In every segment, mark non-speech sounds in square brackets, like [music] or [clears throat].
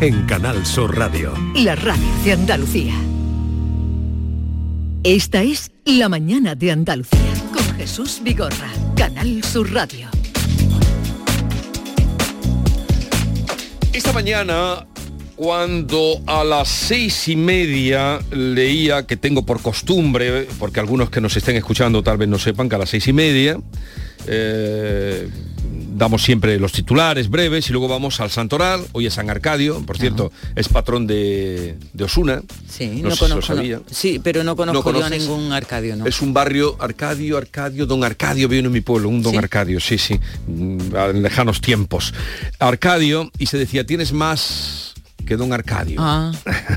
en Canal Sur Radio. La radio de Andalucía. Esta es La mañana de Andalucía con Jesús Vigorra, Canal Sur Radio. Esta mañana, cuando a las seis y media leía que tengo por costumbre, porque algunos que nos estén escuchando tal vez no sepan que a las seis y media eh, damos siempre los titulares breves y luego vamos al Santoral, hoy es San Arcadio, por cierto, es patrón de, de Osuna. Sí, No no, sé si lo sabía. no. Sí, pero no conozco yo a ningún Arcadio, ¿no? Es un barrio Arcadio, Arcadio, Don Arcadio, viene en mi pueblo, un Don ¿Sí? Arcadio, sí, sí, mm, en lejanos tiempos. Arcadio, y se decía, tienes más que Don Arcadio. Ah,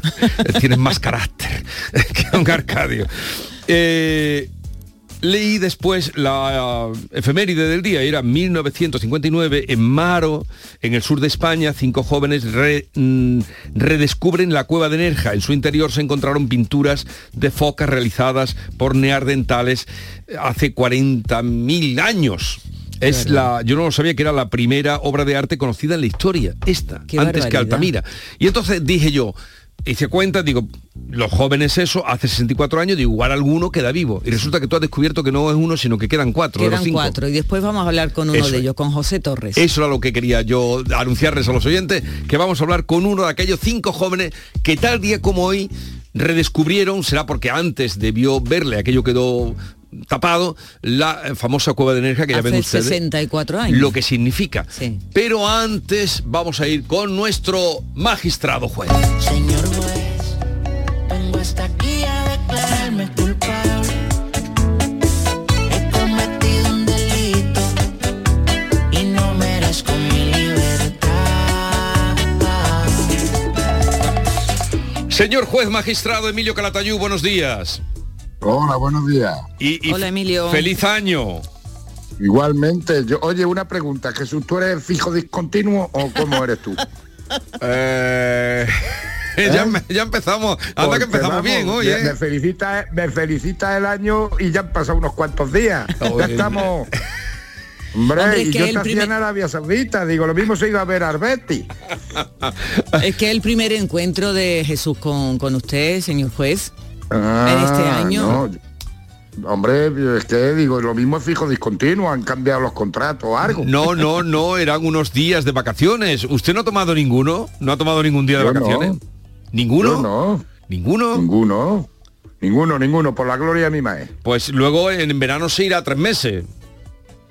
[laughs] tienes más carácter [laughs] que Don Arcadio. Eh, leí después la efeméride del día, era 1959, en Maro, en el sur de España, cinco jóvenes re- mm, redescubren la cueva de Nerja. En su interior se encontraron pinturas de focas realizadas por neardentales hace 40.000 años. Es la, yo no lo sabía que era la primera obra de arte conocida en la historia, esta, Qué antes que. Altamira. Y entonces dije yo, hice cuenta, digo, los jóvenes eso, hace 64 años, digo, igual alguno queda vivo. Y resulta que tú has descubierto que no es uno, sino que quedan cuatro de los quedan cinco. cuatro. Y después vamos a hablar con uno Eso de ellos, con José Torres. Eso era lo que quería yo anunciarles a los oyentes, que vamos a hablar con uno de aquellos cinco jóvenes que tal día como hoy redescubrieron, será porque antes debió verle, aquello quedó tapado, la eh, famosa cueva de energía que ya ven ustedes. 64 años. Lo que significa. Sí. Pero antes vamos a ir con nuestro magistrado juez. Señor juez, vengo hasta aquí a declararme culpable. He cometido un delito y no merezco mi libertad. Señor juez magistrado Emilio Calatayú, buenos días. Hola, buenos días. Y, y Hola, Emilio. Feliz año. Igualmente, yo, oye, una pregunta, Jesús, ¿tú eres fijo discontinuo o cómo eres tú? [laughs] Eh, [laughs] ya, me- ya empezamos. Porque, que empezamos vamos, bien hoy, me- ¿eh? Me felicita, me felicita el año y ya han pasado unos cuantos días. Oye. Ya estamos. Hombre, Hombre, es y que yo hacía primer- en Arabia Saudita, digo, lo mismo se ha ido a ver a Arbeti. Es que el primer encuentro de Jesús con, con usted, señor juez. Ah, este año. no. Hombre, es que digo, lo mismo es fijo discontinuo, han cambiado los contratos o algo. No, no, no, eran unos días de vacaciones. ¿Usted no ha tomado ninguno? ¿No ha tomado ningún día de Yo no. vacaciones? ¿Ninguno? Yo no, ¿Ninguno? ninguno. Ninguno, ninguno, por la gloria de mi maestro. Pues luego en verano se irá tres meses.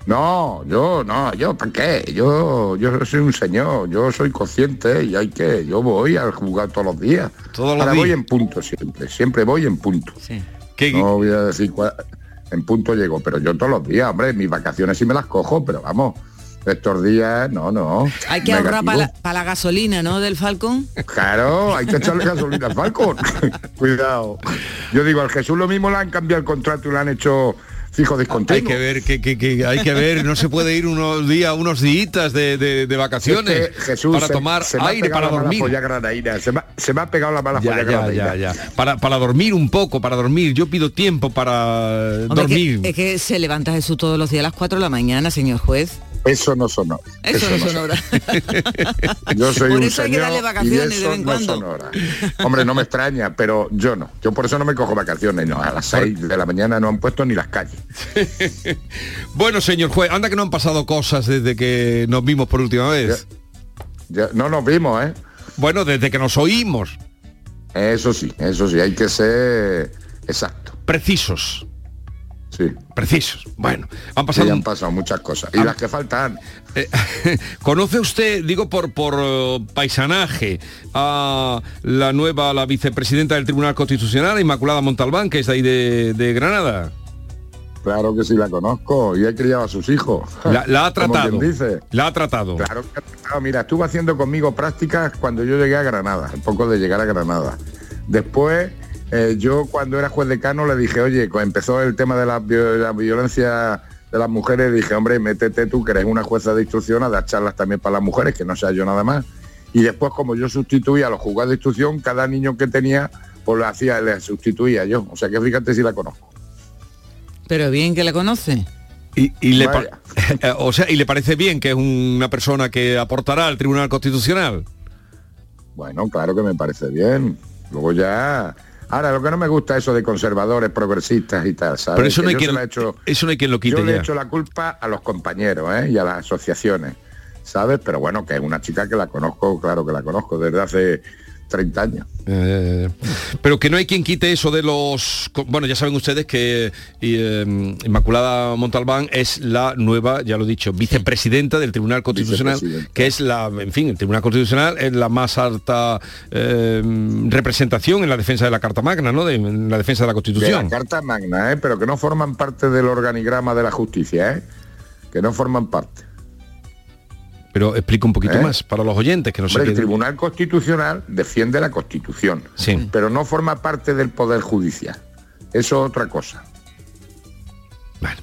No, yo, no, yo, ¿para qué? Yo, yo soy un señor, yo soy consciente y hay que, yo voy al jugar todos los días. Todos los Ahora días. voy en punto siempre, siempre voy en punto. Sí. ¿Qué- No voy a decir cuál- en punto llego, pero yo todos los días, hombre, mis vacaciones sí me las cojo, pero vamos, estos días, no, no. Hay que ahorrar para la, negativo. pa' la gasolina, ¿no? Del Falcon. Claro, hay que echarle gasolina al Falcon. [laughs] Cuidado. Yo digo, al Jesús lo mismo le han cambiado el contrato y le han hecho fijo discontinuo. Hay que ver, que, que- que hay que ver, no se puede ir unos días, unos días de, de- de vacaciones Es que, Jesús, para se- tomar se aire, para dormir. Se me, ha- se me ha pegado la mala Ya, polla ya, granaína. ya, ya. Para, para dormir un poco, para dormir. Yo pido tiempo para Hombre, dormir. que- es que se levanta Jesús todos los días a las 4 de la mañana, señor juez. Eso no sonó. Eso, no son horas. [laughs] Yo soy Por un eso hay que darle y vacaciones de eso vez en no cuando. son horas. Hombre, no me extraña, pero yo no. Yo por eso no me cojo vacaciones. No, a las 6 de la mañana no han puesto ni las calles. [laughs] Bueno, señor juez, anda que no han pasado cosas desde que nos vimos por última vez. Ya- no nos vimos, ¿eh? Bueno, desde que nos oímos. Eso sí, eso sí, hay que ser exacto. Precisos. Sí. Precisos. Bueno, han Sí, pasado... han pasado muchas cosas. Y las que faltan. Eh, [laughs] ¿Conoce usted, digo por, por eh, paisanaje, a la nueva, la vicepresidenta del Tribunal Constitucional, Inmaculada Montalbán, que es de ahí de, de Granada? Claro que sí la conozco y he criado a sus hijos. La, la ha [laughs] tratado. dice. La ha tratado. Claro, que- claro, mira, estuvo haciendo conmigo prácticas cuando yo llegué a Granada, poco de llegar a Granada. Después, eh, yo cuando era juez decano le dije, oye, cuando empezó el tema de la, la violencia de las mujeres, dije, hombre, métete tú, que eres una jueza de instrucción, a dar charlas también para las mujeres, que no sea yo nada más. Y después, como yo sustituía a los juzgados de instrucción, cada niño que tenía, pues lo hacía, le sustituía yo. O sea que fíjate si la conozco. Pero bien que la conoce. Y, y le [laughs] o sea, y le parece bien que es una persona que aportará al Tribunal Constitucional. Bueno, claro que me parece bien. Luego ya... Ahora, lo que no me gusta es eso de conservadores, progresistas y tal, ¿sabes? Pero eso no, hay quien, la he hecho- eso no hay quien lo quite yo le he hecho la culpa a los compañeros ¿eh? y a las asociaciones, ¿sabes? Pero bueno, que es una chica que la conozco, claro que la conozco desde hace 30 años. Eh, pero que no hay quien quite eso de los... Bueno, ya saben ustedes que eh, Inmaculada Montalbán es la nueva, ya lo he dicho, vicepresidenta del Tribunal Constitucional, que es la, en fin, el Tribunal Constitucional es la más alta eh, representación en la defensa de la Carta Magna, ¿no? De, en la defensa de la De Constitución. la Carta Magna, ¿eh? Pero que no forman parte del organigrama de la justicia, ¿eh? Que no forman parte. Pero explica un poquito ¿Eh? más para los oyentes que no Hombre, se el Tribunal Constitucional defiende la Constitución, Sí. pero no forma parte del Poder Judicial. Eso es otra cosa. Vale.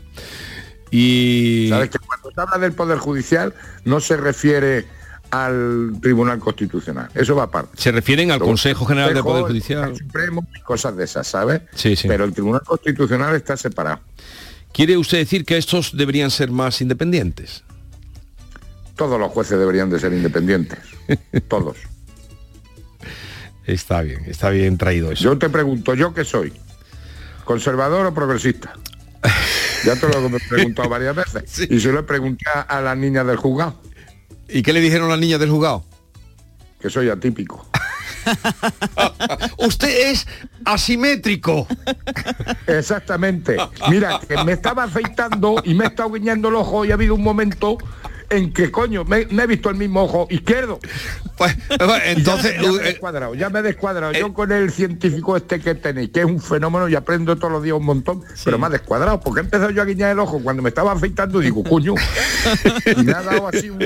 Y... Sabes que cuando se habla del Poder Judicial no se refiere al Tribunal Constitucional. Eso va aparte. Se refieren al Consejo General del Poder Judicial. Supremo y cosas de esas, ¿sabes? Sí, sí. Pero el Tribunal Constitucional está separado. ¿Quiere usted decir que estos deberían ser más independientes? Todos los jueces deberían de ser independientes. [laughs] Todos. Está bien, está bien traído eso. Yo te pregunto, ¿yo qué soy? ¿Conservador o progresista? Ya te lo he preguntado varias veces. [laughs] Sí. Y se lo pregunté a- a las niñas del juzgado, ¿Y qué le dijeron las niñas del juzgado? que soy atípico. [laughs] Usted es asimétrico. Exactamente. Mira, que me estaba afeitando y me he estado guiñando el ojo y ha habido un momento en que, coño, me, me he visto el mismo ojo izquierdo. Pues, [laughs] bueno, entonces, ya, me he eh, descuadrado, ya me he descuadrado. eh, Yo con el científico este que tenéis, que es un fenómeno y aprendo todos los días un montón, pero me ha descuadrado, porque he empezado yo a guiñar el ojo cuando me estaba afeitando, digo, coño, y me ha dado así un...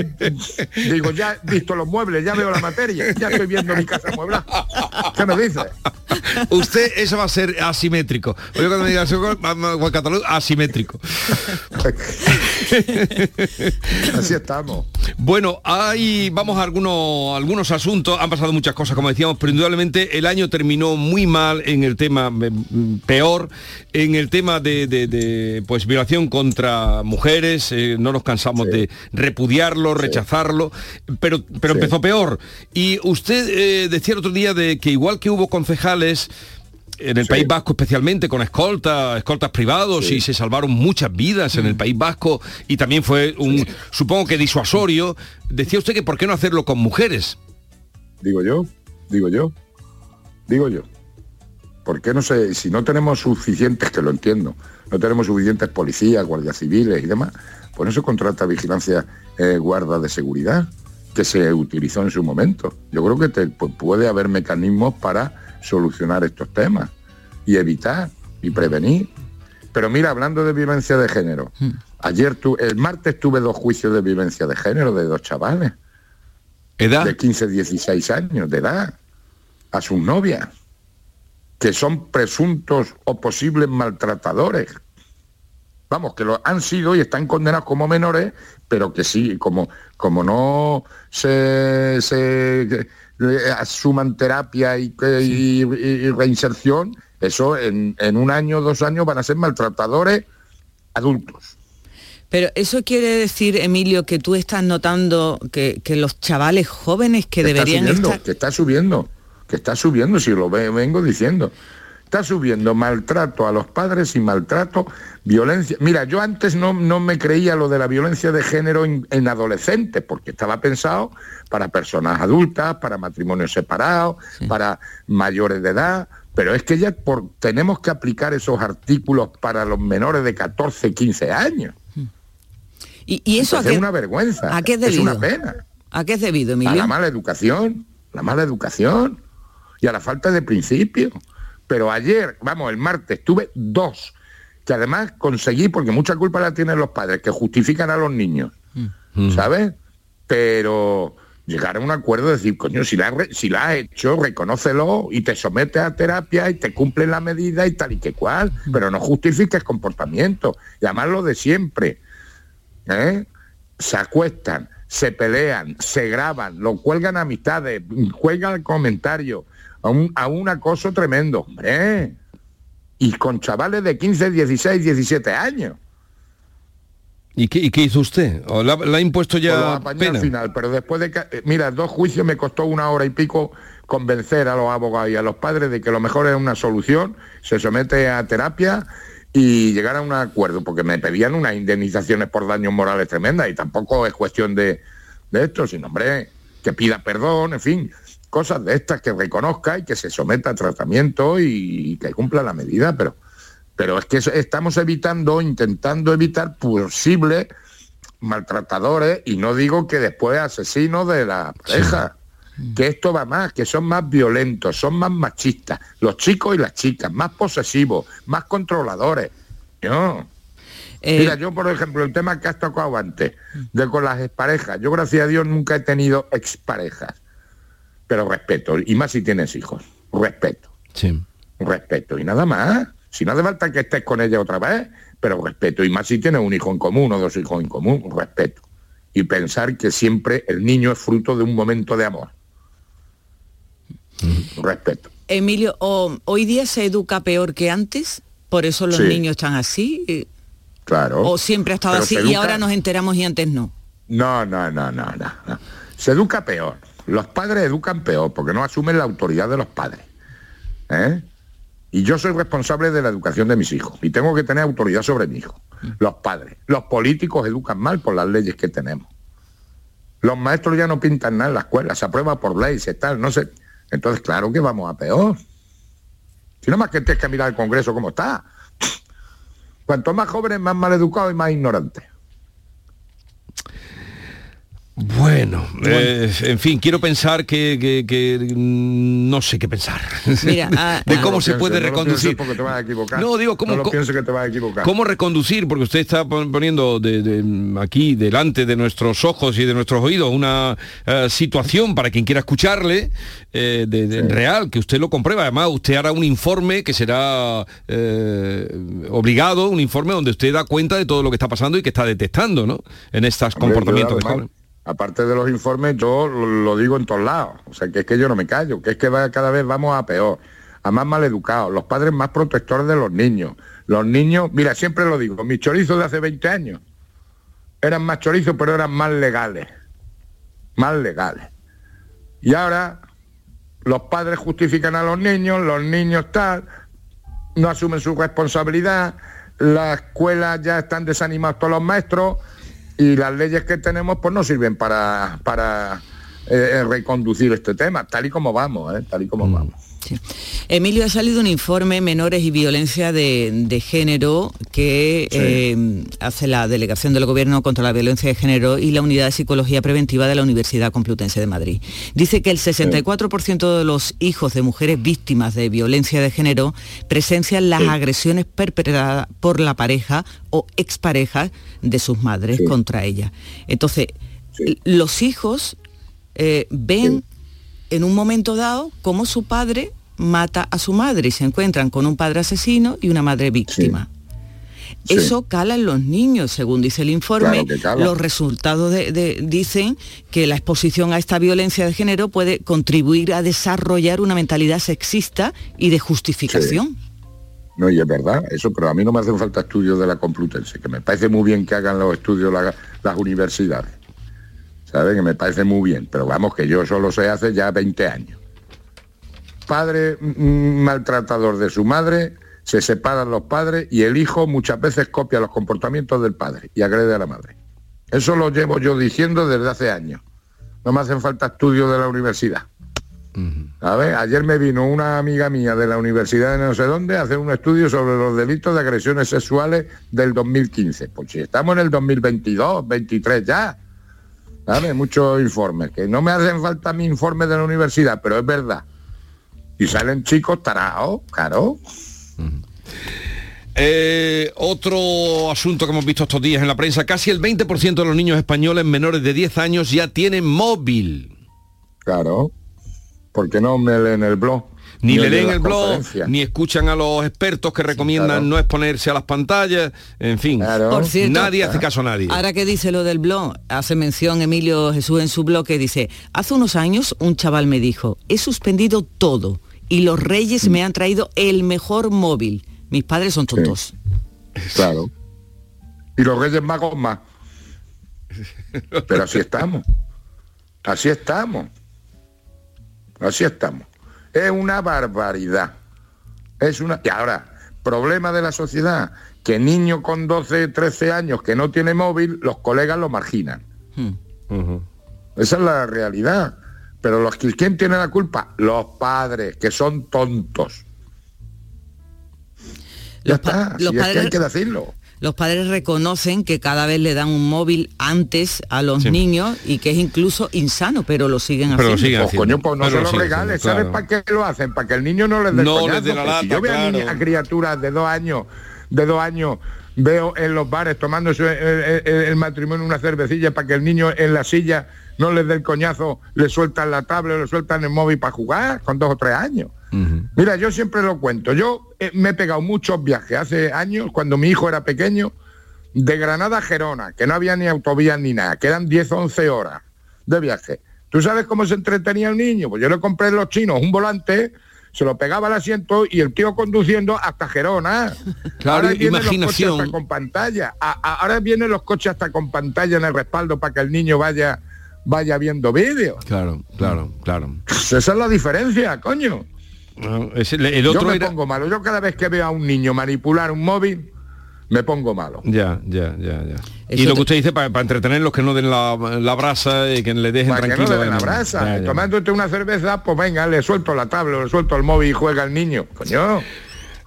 Digo, ya he visto los muebles, ya veo la materia, ya estoy viendo mi casa mueblada. ¿Qué me dices? usted eso va a ser asimétrico. Oye, cuando me diga Catalán, asimétrico. [laughs] [laughs] Así estamos. Bueno, hay, vamos a algunos, algunos asuntos, han pasado muchas cosas, como decíamos, pero indudablemente el año terminó muy mal en el tema, mm, peor, en el tema de, de- de, pues, violación contra mujeres, eh, no nos cansamos Sí. de repudiarlo, rechazarlo, pero, pero Sí. empezó peor. Y usted eh, decía el otro día de que igual que hubo concejales, en el Sí. País Vasco especialmente con escoltas, escoltas privados Sí. y se salvaron muchas vidas en el País Vasco y también fue un, supongo que disuasorio. Decía usted que por qué no hacerlo con mujeres. Digo yo, digo yo, digo yo. ¿Por qué no sé, si no tenemos suficientes, que lo entiendo, no tenemos suficientes policías, guardias civiles y demás, pues no se contrata vigilancia eh, guarda de seguridad, que se utilizó en su momento. Yo creo que te- pu- puede haber mecanismos para solucionar estos temas y evitar y prevenir. Pero mira, hablando de violencia de género, ayer tu, el martes tuve dos juicios de violencia de género de dos chavales ¿Edad? de 15, 16 años de edad a sus novias, que son presuntos o posibles maltratadores. Vamos, que lo han sido y están condenados como menores, pero que sí, como, como no se, se asuman terapia y, que- y- y reinserción, eso en, en un año, dos años van a ser maltratadores adultos. Pero eso quiere decir, Emilio, que tú estás notando que, que los chavales jóvenes que Que está deberían subiendo, estar... que está subiendo, que está subiendo, si lo ve- vengo diciendo. Está subiendo maltrato a los padres y maltrato, violencia. Mira, yo antes no, no me creía lo de la violencia de género en, en adolescentes, porque estaba pensado para personas adultas, para matrimonios separados, para mayores de edad, pero es que ya por, tenemos que aplicar esos artículos para los menores de 14, 15 años. ¿Y, y eso a qué, es una vergüenza. ¿A qué es Es una debido? pena. ¿A qué es debido, a Emilio? la mala educación, la mala educación y a la falta de principio. Pero ayer, vamos, el martes, tuve dos, que además conseguí, porque mucha culpa la tienen los padres, que justifican a los niños, ¿sabes? Pero llegar a un acuerdo de decir, coño, si la, si la has hecho, reconócelo y te sometes a terapia y te cumplen la medida y tal y que cual, pero no justifiques comportamiento. Y además lo de siempre. ¿eh? se acuestan, se pelean, se graban, lo cuelgan a amistades, juegan comentarios, a un, a un acoso tremendo, hombre. Y con chavales de 15, 16, 17 años. ¿Y qué, y qué hizo usted? ¿O la, la ha impuesto Pues ya pena? al final, pero después de que, eh, mira, dos juicios me costó una hora y pico convencer a los abogados y a los padres de que lo mejor es una solución, se somete a terapia y llegar a un acuerdo, porque me pedían unas indemnizaciones por daños morales tremendas y tampoco es cuestión de, de esto, sino, hombre, que pida perdón, en fin, cosas de estas que reconozca y que se someta a tratamiento y, que cumpla la medida, pero, pero es que estamos evitando, intentando evitar posibles maltratadores y no digo que después asesinos de la pareja. Que esto va más, que son más violentos, son más machistas, los chicos y las chicas, más posesivos, más controladores. No. Eh, Mira, yo por ejemplo, el tema que has tocado antes, de con las exparejas, yo gracias a Dios nunca he tenido exparejas, pero respeto, y más si tienes hijos, respeto Sí. respeto y nada más. Si no hace falta que estés con ella otra vez, pero respeto. Y más si tienes un hijo en común o dos hijos en común, respeto. Y pensar que siempre el niño es fruto de un momento de amor. Respeto. Emilio, hoy día se educa peor que antes, por eso los Sí. niños están así, eh, Claro. o siempre ha estado Pero así y ahora nos enteramos y antes no. No, no, no, no, no, no. Se educa peor. Los padres educan peor porque no asumen la autoridad de los padres. ¿Eh? Y yo soy responsable de la educación de mis hijos y tengo que tener autoridad sobre mi hijo. Los padres. Los políticos educan mal por las leyes que tenemos. Los maestros ya no pintan nada en la escuela, se aprueba por ley, se tal, no sé. Entonces, claro que vamos a peor. Si no más que tienes que mirar el Congreso cómo está. Cuanto más jóvenes, más mal educados y más ignorantes. Bueno, eh, en fin, quiero pensar que, que- que, mm, no sé qué pensar. Mira, [laughs] ah, de ah. cómo No se puede no lo reconducir. porque te vas a equivocar. No, digo, ¿cómo, No lo co- pienses que te vas a equivocar. ¿Cómo reconducir? Porque usted está pon- poniendo de- de- aquí delante de nuestros ojos y de nuestros oídos una eh, situación para quien quiera escucharle eh, de, de- real, que usted lo comprueba. Además, usted hará un informe que será eh, obligado, un informe donde usted da cuenta de todo lo que está pasando y que está detectando ¿no? en estos comportamientos de jóvenes. Aparte de los informes, yo lo, digo en todos lados. O sea, que es que yo no me callo, que es que cada vez vamos a peor, a más maleducados, los padres más protectores de los niños. Los niños, mira, siempre lo digo, mis chorizos de hace 20 años eran más chorizos, pero eran más legales. Más legales. Y ahora los padres justifican a los niños, los niños tal, no asumen su responsabilidad, las escuelas ya están desanimados todos los maestros y las leyes que tenemos pues no sirven para, para eh, reconducir este tema, tal y como vamos, ¿eh? tal y como vamos. Sí. Emilio, ha salido un informe Menores y Violencia de, de Género que Sí. eh, hace la Delegación del Gobierno contra la Violencia de Género y la Unidad de Psicología Preventiva de la Universidad Complutense de Madrid. Dice que el 64% de los hijos de mujeres víctimas de violencia de género presencian las Sí. agresiones perpetradas por la pareja o expareja de sus madres contra ella. Entonces, los hijos eh, ven en un momento dado cómo su padre mata a su madre y se encuentran con un padre asesino y una madre víctima. Sí. Eso cala en los niños, según dice el informe. Claro. Los resultados de- de- dicen que la exposición a esta violencia de género puede contribuir a desarrollar una mentalidad sexista y de justificación. No, y es verdad, eso, pero a mí no me hacen falta estudios de la Complutense, que me parece muy bien que hagan los estudios la- las universidades. ¿Sabe? Que me parece muy bien, pero vamos, que yo solo sé hace ya 20 años. Padre mm, maltratador de su madre, se separan los padres y el hijo muchas veces copia los comportamientos del padre y agrede a la madre. Eso lo llevo yo diciendo desde hace años. No me hacen falta estudios de la universidad. A ver, ayer me vino una amiga mía de la universidad de no sé dónde a hacer un estudio sobre los delitos de agresiones sexuales del 2015. Pues si estamos en el 2022, 23 ya. ¿Sabes? Muchos informes, que no me hacen falta mi informe de la universidad, pero es verdad. Y salen chicos tarados, claro. Eh, otro asunto que hemos visto estos días en la prensa, casi el 20% de los niños españoles menores de 10 años ya tienen móvil. Claro. Porque no me leen el blog. Ni le leen el blog, ni escuchan a los expertos que recomiendan claro. no exponerse a las pantallas, en fin. Claro. Por cierto, nadie hace caso a nadie. Ahora que dice lo del blog, hace mención Emilio Jesús en su blog que dice, hace unos años un chaval me dijo, he suspendido todo y los reyes me han traído el mejor móvil. Mis padres son tontos. Claro. Y los Reyes Magos más. Pero así estamos. Así estamos. Así estamos. Es una barbaridad. Es una. Y ahora, problema de la sociedad, que niño con 12, 13 años que no tiene móvil, los colegas lo marginan. Esa es la realidad. Pero los que ¿quién tiene la culpa? Los padres, que son tontos. Ya Los está, los si es que hay que decirlo. Los padres reconocen que cada vez le dan un móvil antes a los Sí. niños y que es incluso insano, pero lo siguen Pero lo haciendo. siguen Pues haciendo. coño, pues no Pero se lo lo regales, haciendo, ¿sabes claro. para qué lo hacen? Para que el niño no les dé el No les la Pues si lata, yo veo a, niñas, a criaturas de dos años, de dos años, veo en los bares tomándose el, el- el matrimonio una cervecilla para que el niño en la silla no les dé el coñazo, le sueltan la tablet, le sueltan el móvil para jugar con dos o tres años. Mira, yo siempre lo cuento. Yo eh, me he pegado muchos viajes hace años, cuando mi hijo era pequeño, de Granada a Gerona, que no había ni autovías ni nada, que eran 10 o 11 horas de viaje. ¿Tú sabes cómo se entretenía el niño? Pues yo le compré en los chinos un volante, se lo pegaba al asiento y el tío conduciendo hasta Gerona. [laughs] Claro, los imaginación. hasta con pantalla. A- a- ahora vienen los coches hasta con pantalla en el respaldo para que el niño vaya, vaya viendo vídeos. Claro, claro, claro. Esa es la diferencia, coño. No, es el, el Yo otro me era... pongo malo. Yo cada vez que veo a un niño manipular un móvil, me pongo malo. Ya, ya, ya, ya. y lo que usted dice, para, para entretenerlos, que no den la, la brasa y que le dejen Para que no tranquilo. den la brasa. Ya, ya. Tomándote una cerveza, pues venga, le suelto la tabla, le suelto el móvil y juega el niño. Coño.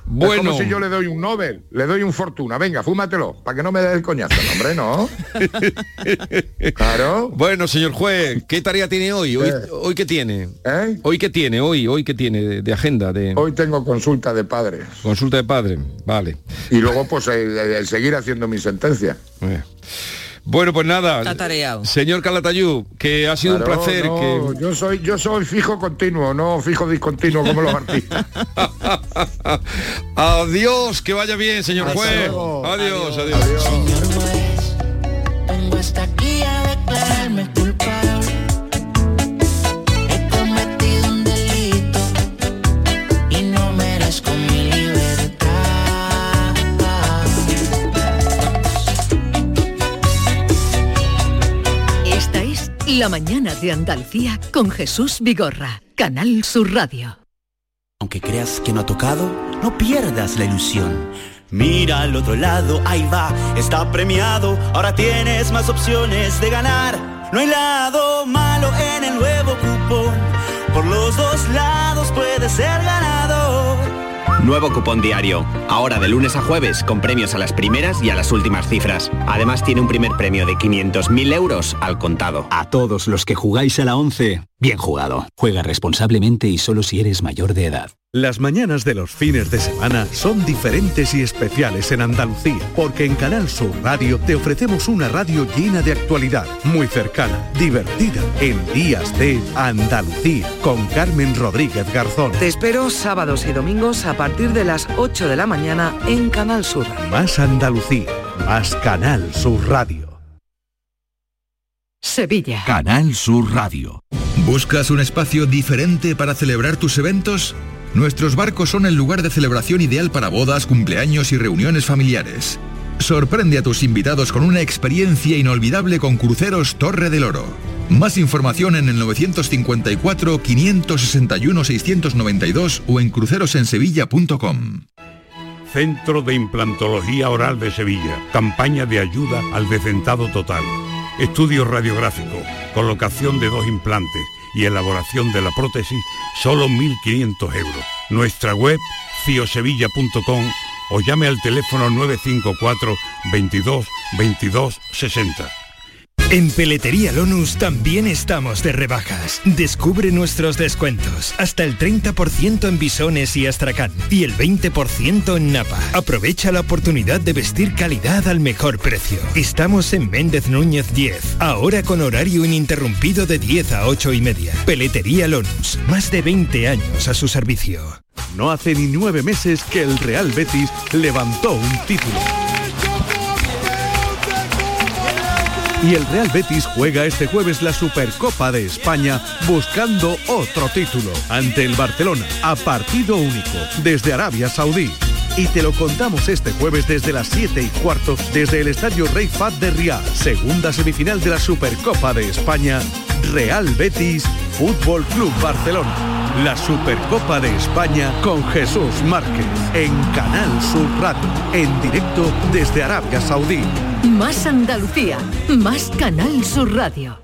Es Bueno, como si yo le doy un Nobel, le doy un fortuna. Venga, fúmatelo, para que no me dé el coñazo. No, hombre, no. [laughs] claro. bueno, señor juez, ¿qué tarea tiene hoy? ¿Hoy, Eh. hoy qué tiene? ¿Eh? ¿Hoy qué tiene? Hoy, hoy qué tiene de, de agenda, de Hoy tengo consulta de padres. consulta de padre? Vale. Y luego, pues, el, el seguir haciendo mi sentencia. Eh. Bueno, pues nada. Señor Calatayú, que ha sido Claro, un placer. no, que... Yo soy, yo soy fijo continuo, no fijo discontinuo como los artistas. [laughs] adiós, que vaya bien, señor Hasta juez. Adiós, adiós. Señor juez, vengo hasta aquí a La mañana de Andalucía con Jesús Vigorra, Canal Sur Radio. Aunque creas que no ha tocado, no pierdas la ilusión. Mira al otro lado, ahí va, está premiado. Ahora tienes más opciones de ganar. No hay lado malo en el nuevo cupón. Por los dos lados puedes ser ganador. Nuevo cupón diario. Ahora de lunes a jueves con premios a las primeras y a las últimas cifras. Además tiene un primer premio de 500.000 euros al contado. A todos los que jugáis a la 11, bien jugado. Juega responsablemente y solo si eres mayor de edad. Las mañanas de los fines de semana son diferentes y especiales en Andalucía, porque en Canal Sur Radio te ofrecemos una radio llena de actualidad, muy cercana, divertida, en días de Andalucía, con Carmen Rodríguez Garzón. Te espero sábados y domingos a partir de las 8 de la mañana en Canal Sur. Más Andalucía, más Canal Sur Radio. Sevilla. Canal Sur Radio. ¿Buscas un espacio diferente para celebrar tus eventos? Nuestros barcos son el lugar de celebración ideal para bodas, cumpleaños y reuniones familiares. Sorprende a tus invitados con una experiencia inolvidable con Cruceros Torre del Oro. Más información en el 954 561 692 o en crucerosensevilla.com. Centro de Implantología Oral de Sevilla. Campaña de ayuda al decentado total. Estudio radiográfico, colocación de dos implantes y elaboración de la prótesis, solo 1.500 euros. Nuestra web, ciosevilla.com o llame al teléfono 954 22 22 60. En Peletería Lonus también estamos de rebajas. Descubre nuestros descuentos. Hasta el 30% en bisones y astracán y el 20% en napa. Aprovecha la oportunidad de vestir calidad al mejor precio. Estamos en Méndez Núñez 10, ahora con horario ininterrumpido de 10 a 8 y media. Peletería Lonus, más de 20 años a su servicio. No hace ni nueve meses que el Real Betis levantó un título. Y el Real Betis juega este jueves la Supercopa de España buscando otro título ante el Barcelona a partido único desde Arabia Saudí. Y te lo contamos este jueves desde las 7 y cuarto desde el Estadio Rey Fat de Riyadh, segunda semifinal de la Supercopa de España, Real Betis, Fútbol Club Barcelona. La Supercopa de España con Jesús Márquez en Canal Sur Radio, en directo desde Arabia Saudí. Más Andalucía, más Canal Sur Radio.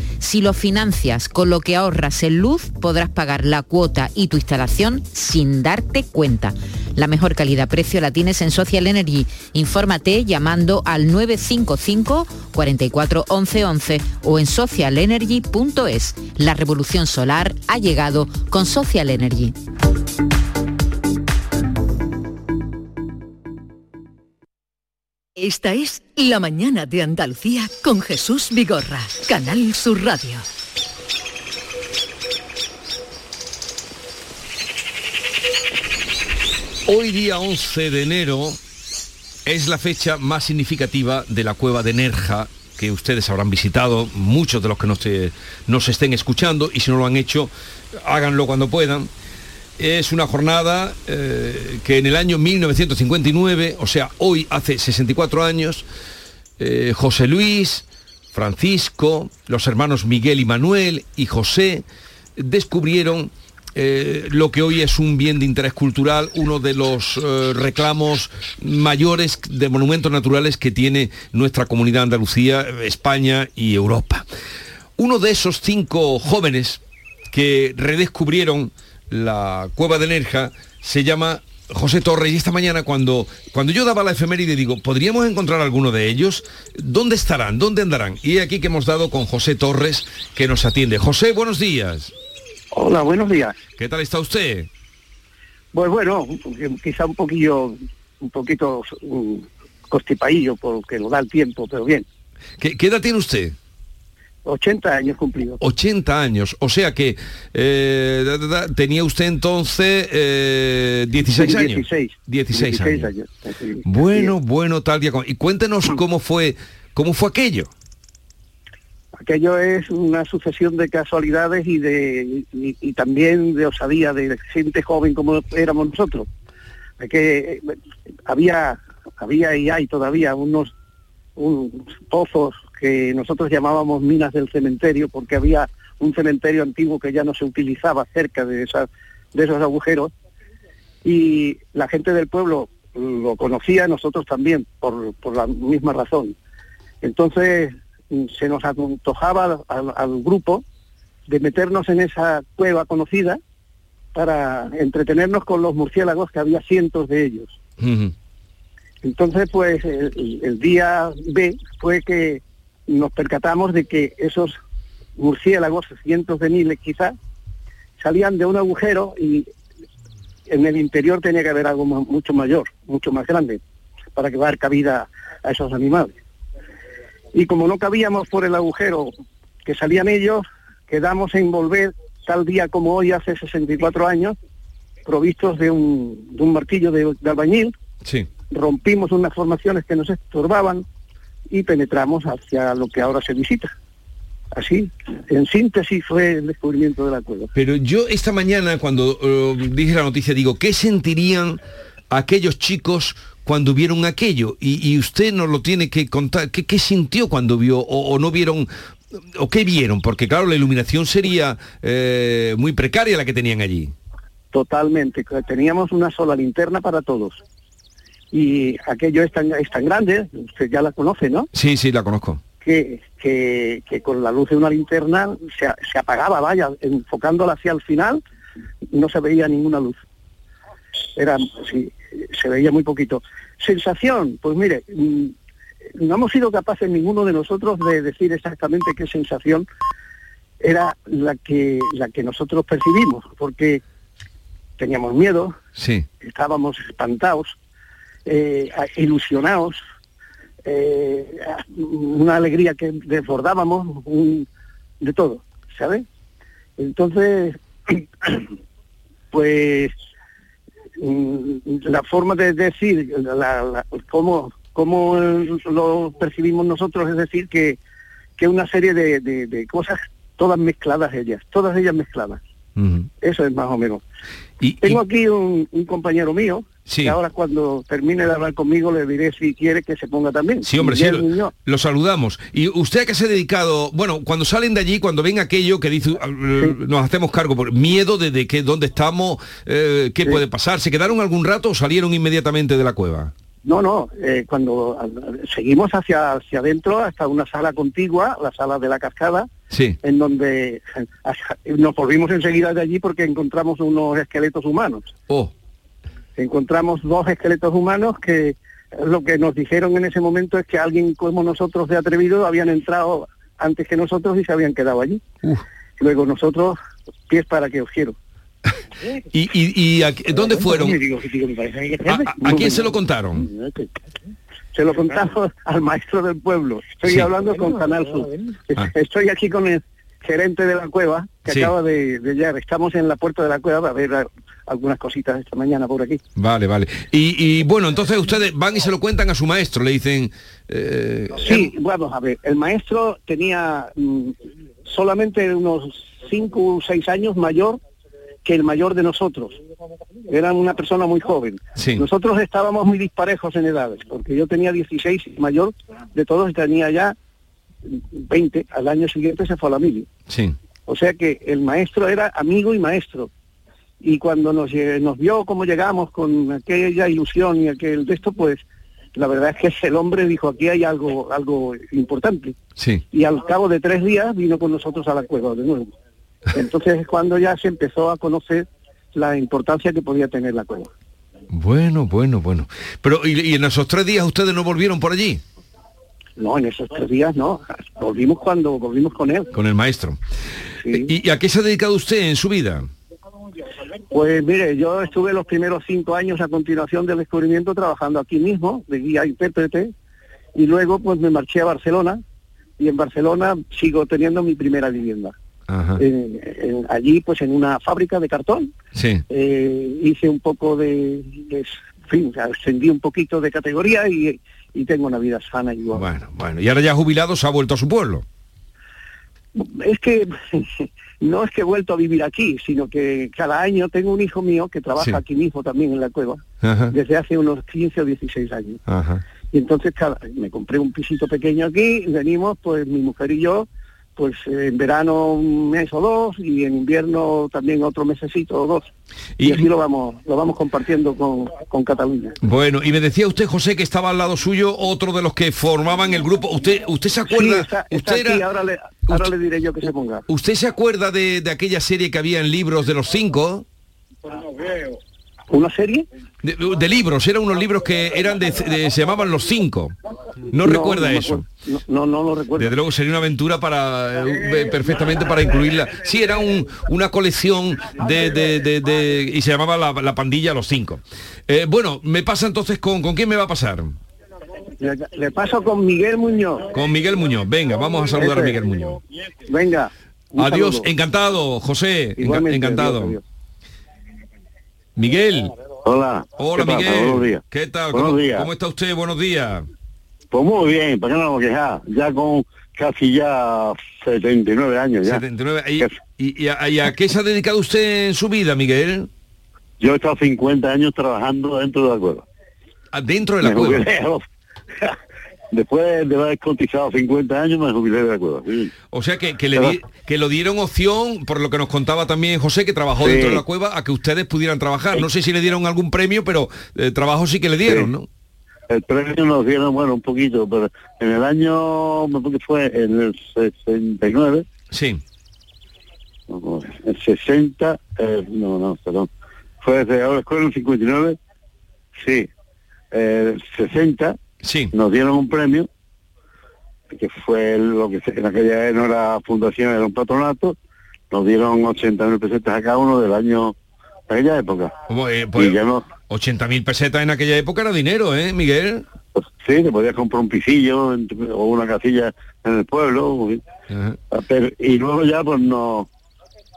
Si lo financias con lo que ahorras en luz, podrás pagar la cuota y tu instalación sin darte cuenta. La mejor calidad-precio la tienes en Social Energy. Infórmate llamando al 955 44 11 11 o en socialenergy.es. La revolución solar ha llegado con Social Energy. Esta es La mañana de Andalucía con Jesús Vigorra, Canal Sur Radio. Hoy día 11 de enero es la fecha más significativa de la cueva de Nerja que ustedes habrán visitado, muchos de los que nos, eh, nos estén escuchando y si no lo han hecho, háganlo cuando puedan. Es una jornada eh, que en el año 1959, o sea, hoy hace 64 años, eh, José Luis, Francisco, los hermanos Miguel y Manuel y José descubrieron eh, lo que hoy es un bien de interés cultural, uno de los reclamos mayores de monumentos naturales que tiene nuestra comunidad Andalucía, España y Europa. Uno de esos cinco jóvenes que redescubrieron la cueva de Nerja se llama José Torres y esta mañana cuando, cuando yo daba la efeméride digo, ¿podríamos encontrar alguno de ellos? ¿Dónde estarán? ¿Dónde andarán? Y aquí que hemos dado con José Torres que nos atiende. José, buenos días. Hola, buenos días. ¿Qué tal está usted? Pues bueno, quizá un poquillo, un poquito um, constipadillo porque lo da el tiempo, pero bien. ¿Qué, qué edad tiene usted? 80 años cumplidos. 80 años, o sea que eh, da, da, da, tenía usted entonces eh, 16 años. 16. 16, 16 años. Bueno, bueno, tal día. como- Y cuéntenos cómo fue, cómo fue aquello. Aquello es una sucesión de casualidades y de y, y también de osadía de gente joven como éramos nosotros. Que eh, había había y hay todavía unos unos pozos que nosotros llamábamos minas del cementerio porque había un cementerio antiguo que ya no se utilizaba cerca de esas de esos agujeros y la gente del pueblo lo conocía, nosotros también, por, por la misma razón. Entonces mm, se nos antojaba al, grupo de meternos en esa cueva conocida para entretenernos con los murciélagos, que había cientos de ellos. Entonces, pues el, el día B fue que nos percatamos de que esos murciélagos, cientos de miles quizás, salían de un agujero y en el interior tenía que haber algo mu- mucho mayor, mucho más grande, para que dar cabida a esos animales. Y como no cabíamos por el agujero que salían ellos, quedamos en volver tal día como hoy, hace 64 años, provistos de un, de un martillo de- de albañil, Sí. rompimos unas formaciones que nos estorbaban y penetramos hacia lo que ahora se visita. Así, en síntesis, fue el descubrimiento de la cueva. Pero yo esta mañana cuando eh, dije la noticia digo, ¿qué sentirían aquellos chicos cuando vieron aquello? Y, y usted nos lo tiene que contar. ¿Qué, qué sintió cuando vio o, o no vieron? ¿O qué vieron? Porque claro, la iluminación sería eh, muy precaria la que tenían allí. Totalmente. Teníamos una sola linterna para todos. Y aquello es tan, es tan grande, usted ya la conoce, ¿no? Sí, sí, la conozco. Que, que, que con la luz de una linterna se, se apagaba, vaya, enfocándola hacia el final, no se veía ninguna luz. Era, sí, se veía muy poquito. Sensación, pues mire, mm, no hemos sido capaces ninguno de nosotros de decir exactamente qué sensación era la que, la que nosotros percibimos, porque teníamos miedo, Sí. estábamos espantados, eh, ilusionados, eh, una alegría que desbordábamos, un- de todo, ¿sabes? Entonces, [clears throat] pues mm, la forma de decir, la, la- cómo, cómo lo percibimos nosotros, es decir, que, que una serie de, de- de cosas todas mezcladas ellas, todas ellas mezcladas. Eso es más o menos. Tengo aquí un, un compañero mío, Sí. que ahora cuando termine de hablar conmigo le diré si quiere que se ponga también. Sí, hombre, sí, Miguel Muñoz. lo saludamos. ¿Y usted a qué se ha dedicado? Bueno, cuando salen de allí, cuando ven aquello que dice, ah, nos hacemos cargo por miedo de, de que dónde estamos, eh, qué puede pasar, ¿se quedaron algún rato o salieron inmediatamente de la cueva? No, no, eh, cuando seguimos hacia, hacia adentro hasta una sala contigua, la sala de la cascada, Sí. en donde nos volvimos enseguida de allí porque encontramos unos esqueletos humanos. Oh. Encontramos dos esqueletos humanos que lo que nos dijeron en ese momento es que alguien como nosotros de atrevido habían entrado antes que nosotros y se habían quedado allí. Luego nosotros, pies para que os quiero. [laughs] ¿Y, y, y a- dónde fueron? ¿A, a- a quién se lo contaron? Se lo contamos al maestro del pueblo. Estoy Sí. hablando con Canal Sur. Estoy aquí con el gerente de la cueva que Sí. acaba de, de llegar. Estamos en la puerta de la cueva a ver algunas cositas esta mañana por aquí. Vale, vale. Y, y, bueno, entonces ustedes van y se lo cuentan a su maestro, le dicen... eh, Sí, vamos a ver. El maestro tenía mm, solamente unos cinco o seis años mayor que el mayor de nosotros. Era una persona muy joven. Sí. Nosotros estábamos muy disparejos en edades, porque yo tenía 16 y mayor de todos y tenía ya 20. Al año siguiente se fue a la mili. Sí. O sea que el maestro era amigo y maestro. Y cuando nos, nos vio cómo llegamos con aquella ilusión y aquel de esto, pues la verdad es que el hombre dijo, aquí hay algo, algo importante. Sí. Y al cabo de tres días vino con nosotros a la cueva de nuevo. Entonces es cuando ya se empezó a conocer la importancia que podía tener la cueva. Bueno, bueno, bueno. Pero, ¿y, y en esos tres días ustedes no volvieron por allí? No, en esos tres días no. Volvimos cuando volvimos con él. Con el maestro. ¿Y, y a qué se ha dedicado usted en su vida? Pues mire, yo estuve los primeros cinco años a continuación del descubrimiento trabajando aquí mismo, de guía intérprete, y luego pues me marché a Barcelona, y en Barcelona sigo teniendo mi primera vivienda. Ajá. En- en- allí pues en una fábrica de cartón, Sí. eh, hice un poco de, de- en fin, ascendí un poquito de categoría y, y tengo una vida sana igual. Bueno, bueno. Y ahora ya jubilado se ha vuelto a su pueblo. Es que [laughs] no es que he vuelto a vivir aquí, sino que cada año tengo un hijo mío que trabaja Sí. aquí mismo también en la cueva, Ajá. desde hace unos 15 o 16 años. Ajá. Y entonces cada, me compré un pisito pequeño aquí, venimos pues mi mujer y yo, pues en verano un mes o dos y en invierno también otro mesecito o dos. Y, así lo vamos, lo vamos compartiendo con, con Cataluña. Bueno, y me decía usted, José, que estaba al lado suyo otro de los que formaban el grupo. ¿Usted, usted se Sí, acuerda? está, está usted, aquí, era- ahora, le, ahora le diré yo que se ponga. ¿Usted se acuerda de, de aquella serie que había en libros de los cinco? ¿Una serie? De, de libros, eran unos libros que eran de, de- se llamaban Los Cinco. ¿No, recuerda eso? No, no, no lo recuerdo. Desde luego sería una aventura para eh, perfectamente para incluirla. Sí, era un- una colección de, de- y se llamaba la, la pandilla Los Cinco. Eh, bueno, me pasa entonces con ¿con quién me va a pasar? Le, le paso con Miguel Muñoz. Con Miguel Muñoz. Venga, vamos a saludar a. Miguel Muñoz. Venga. Adiós, saludo. encantado, José, Igualmente, encantado. adiós, adiós. Miguel. Hola. Hola, ¿Qué pasa? Miguel. Buenos días. ¿Qué tal? Buenos ¿Cómo, días. cómo está usted? Buenos días. Pues muy bien, ¿para qué no vamos a quejar? Ya con casi ya 79 años ya. 79. ¿Y, y- y a, y a qué se ha dedicado usted en su vida, Miguel? Yo he estado 50 años trabajando dentro de la cueva. Ah, Dentro de la Me cueva. [laughs] Después de haber cotizado 50 años me jubilé de la cueva. sí. O sea que, que le di- que lo dieron opción, por lo que nos contaba también José, que trabajó Sí. dentro de la cueva, a que ustedes pudieran trabajar. No sé si le dieron algún premio, pero eh, trabajo sí que le dieron, Sí. ¿no? El premio nos dieron, bueno, un poquito, pero en el año, que fue en el 69, Sí. el 60, eh, no, no, perdón, fue desde ahora escuela en el 59, sí, eh, 60, sí. nos dieron un premio, que fue lo que en aquella vez no era fundación, era un patronato, nos dieron 80.000 pesetas a cada uno del año, de aquella época. Eh, pues, no- 80.000 pesetas en aquella época era dinero, ¿eh, Miguel? Pues, sí, te podías comprar un pisillo en o una casilla en el pueblo. Pero- y luego ya pues nos,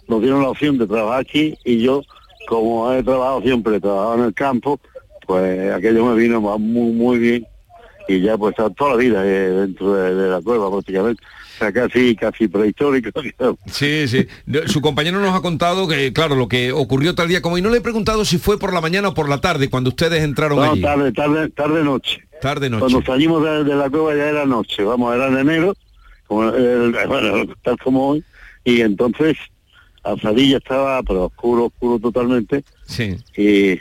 nos dieron la opción de trabajar aquí y yo, como he trabajado siempre, he trabajado en el campo, pues aquello me vino muy, muy bien y ya pues está toda la vida eh, dentro de, de la cueva prácticamente. O sea, casi, casi prehistórico. [laughs] Sí, sí. Su compañero nos ha contado que, claro, lo que ocurrió tal día como... Y no le he preguntado si fue por la mañana o por la tarde, cuando ustedes entraron No, allí. tarde, tarde, tarde noche. Tarde noche. Cuando salimos de, de la cueva ya era noche, vamos, era en enero, como el- [laughs] bueno, tal como hoy, y entonces Alzadilla estaba pero oscuro, oscuro totalmente, Sí. y,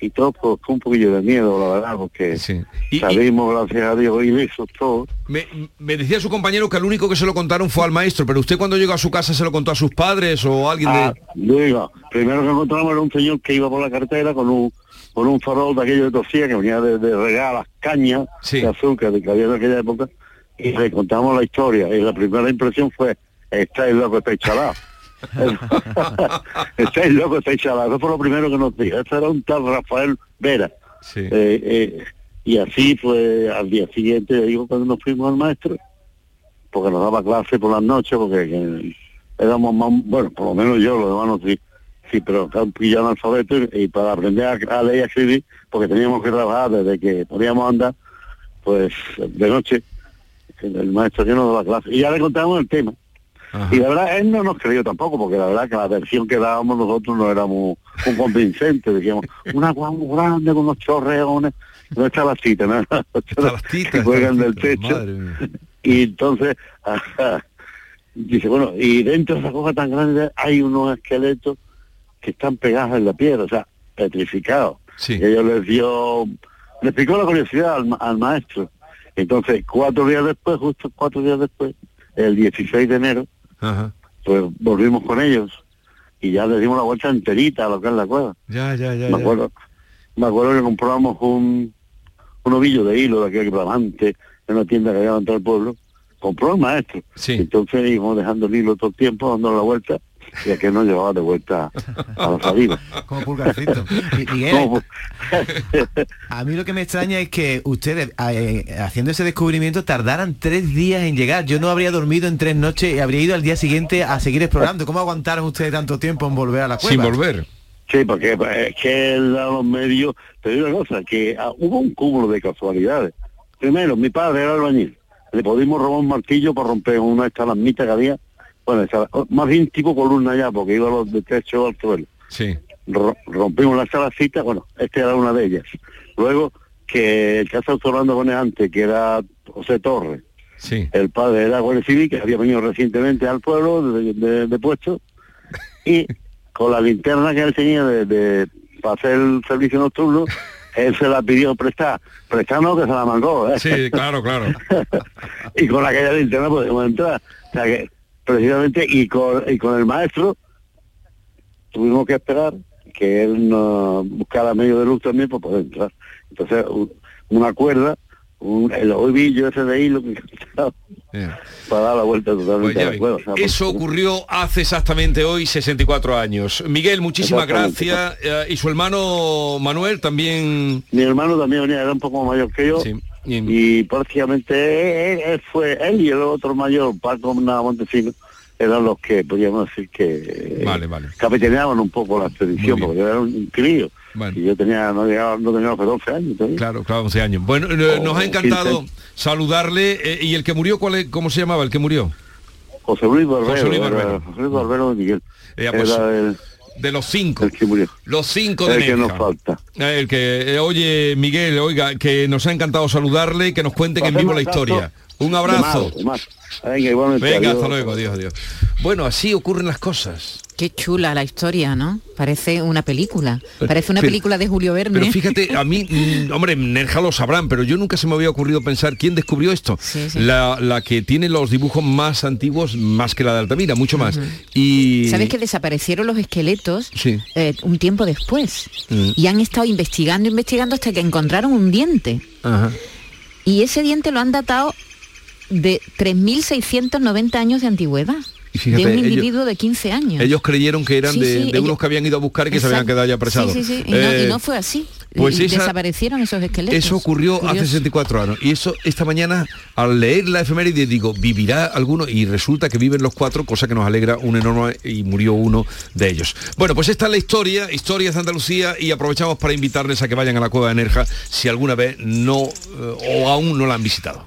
y todo pues, con un poquillo de miedo, la verdad, porque salimos, gracias a Dios, ilesos todos. Me, me decía su compañero que al único que se lo contaron fue al maestro, pero usted cuando llegó a su casa se lo contó a sus padres o a alguien Ah, de... digo, primero que encontramos era un señor que iba por la carretera con un con un farol de aquello de tosía que venía de, de regar las cañas de azúcar de que había en aquella época y le contamos la historia y la primera impresión fue estáis loco, estáis chalados. [laughs] estáis loco, estáis chalados. Eso fue lo primero que nos dijo. Este era un tal Rafael Vera. Eh, eh, y así pues al día siguiente, digo, cuando nos fuimos al maestro, porque nos daba clase por las noches, porque que éramos más, bueno, por lo menos yo, los demás no sí, sí, pero un pillo analfabeto y, y para aprender a, a leer y a escribir, porque teníamos que trabajar desde que podíamos andar, pues de noche, el, el maestro que nos daba clase. Y ya le contábamos el tema. Y la verdad, él no nos creyó tampoco, porque la verdad que la versión que dábamos nosotros no era muy, muy convincente, decíamos, una agua muy grande con unos chorreones, no está la cita, ¿no? [laughs] que juegan del techo. Y entonces, [laughs] ajá, dice, bueno, y dentro de esa cosa tan grande hay unos esqueletos que están pegados en la piedra, o sea, petrificados. Y ellos les dio, le explicó la curiosidad al, al maestro. Entonces, cuatro días después, justo cuatro días después, el 16 de enero, Ajá. pues volvimos con ellos y ya les dimos la vuelta enterita a lo que es la cueva. Ya, ya, ya. me ya. acuerdo, me acuerdo que compramos un, un ovillo de hilo de aquel flamante en una tienda que había dentro del pueblo. Compró el maestro. Entonces íbamos dejando el hilo todo el tiempo, dando la vuelta, y a que nos llevaba de vuelta a la salida. Como pulgarcito. [laughs] Mi- Miguel, a mí lo que me extraña es que ustedes, eh, haciendo ese descubrimiento, tardaran tres días en llegar. Yo no habría dormido en tres noches y habría ido al día siguiente a seguir explorando. ¿Cómo aguantaron ustedes tanto tiempo en volver a la cueva? Sí, porque pues, es que los medios, te digo una cosa, que ah, hubo un cúmulo de casualidades. Primero, mi padre era albañil. Le pudimos robar un martillo para romper una de estas lamnitas que había. Bueno, más bien tipo columna ya, porque iba los de techo al suelo. Sí. Ro- rompimos la salacita, bueno, esta era una de ellas. Luego, que el que ha estado hablando con él antes, que era José Torres, Sí. el padre era Guardia Civil, que había venido recientemente al pueblo de, de- de puesto, y con la linterna que él tenía de, de- para hacer el servicio nocturno, [laughs] él se la pidió prestar. Prestar no, que se la mangó, ¿eh? Sí, claro, claro. [laughs] y con aquella linterna podemos entrar. O sea que, precisamente, y con, y con el maestro, tuvimos que esperar que él nos buscara medio de luz también para poder entrar. Entonces, una cuerda, un, el ovillo ese de hilo que [laughs] para dar la vuelta totalmente Pues a la. O sea, Eso ocurrió hace exactamente hoy 64 años. Miguel, muchísimas gracias. Eh, y su hermano Manuel también... Mi hermano también venía, era un poco mayor que yo. Y prácticamente él, él fue, él y el otro mayor, Paco Montesino, eran los que podríamos decir que Vale, vale. capitaneaban un poco la expedición, porque yo era un crío. Y yo tenía, no llegaba, no tenía los 12 años todavía. Claro, claro, 11 años. Bueno, eh, nos ha encantado saludarle. eh, ¿Y el que murió, cuál es- cómo se llamaba el que murió? José Luis Barbero. José Luis Barbero. José Luis Barbero de Miguel. Eh, pues, era el, de los cinco. el que murió. Los cinco de El que nos falta. El que, eh, oye, Miguel, oiga, que nos ha encantado saludarle, que nos cuente que en vivo la historia. Un abrazo. De más, de más. Venga, igualmente. Venga, adiós. hasta luego, adiós, adiós. Bueno, así ocurren las cosas. Qué chula la historia, ¿no? Parece una película. Parece una Pero- película de Julio Verne. Pero fíjate, a mí, mm, hombre, Nerja lo sabrán, pero yo nunca se me había ocurrido pensar quién descubrió esto. sí. La, la que tiene los dibujos más antiguos, más que la de Altamira, mucho más. Y ¿Sabes que desaparecieron los esqueletos Sí. eh, un tiempo después? Mm. Y han estado investigando, investigando hasta que encontraron un diente. Ajá. Y ese diente lo han datado de 3.690 años de antigüedad. Fíjate, de un ellos- individuo de 15 años. Ellos creyeron que eran Sí, de, sí, de ellos- unos que habían ido a buscar y que se habían quedado ya apresados. Sí, sí, sí. Y, no, y Eh, no fue así. pues esa- desaparecieron esos esqueletos. Eso ocurrió hace Curioso. 64 años. Y eso esta mañana, al leer la efeméride, digo, ¿vivirá alguno? Y resulta que viven los cuatro, cosa que nos alegra un enorme y murió uno de ellos. Bueno, pues esta es la historia, historias de Andalucía, y aprovechamos para invitarles a que vayan a la Cueva de Nerja si alguna vez no eh, o aún no la han visitado.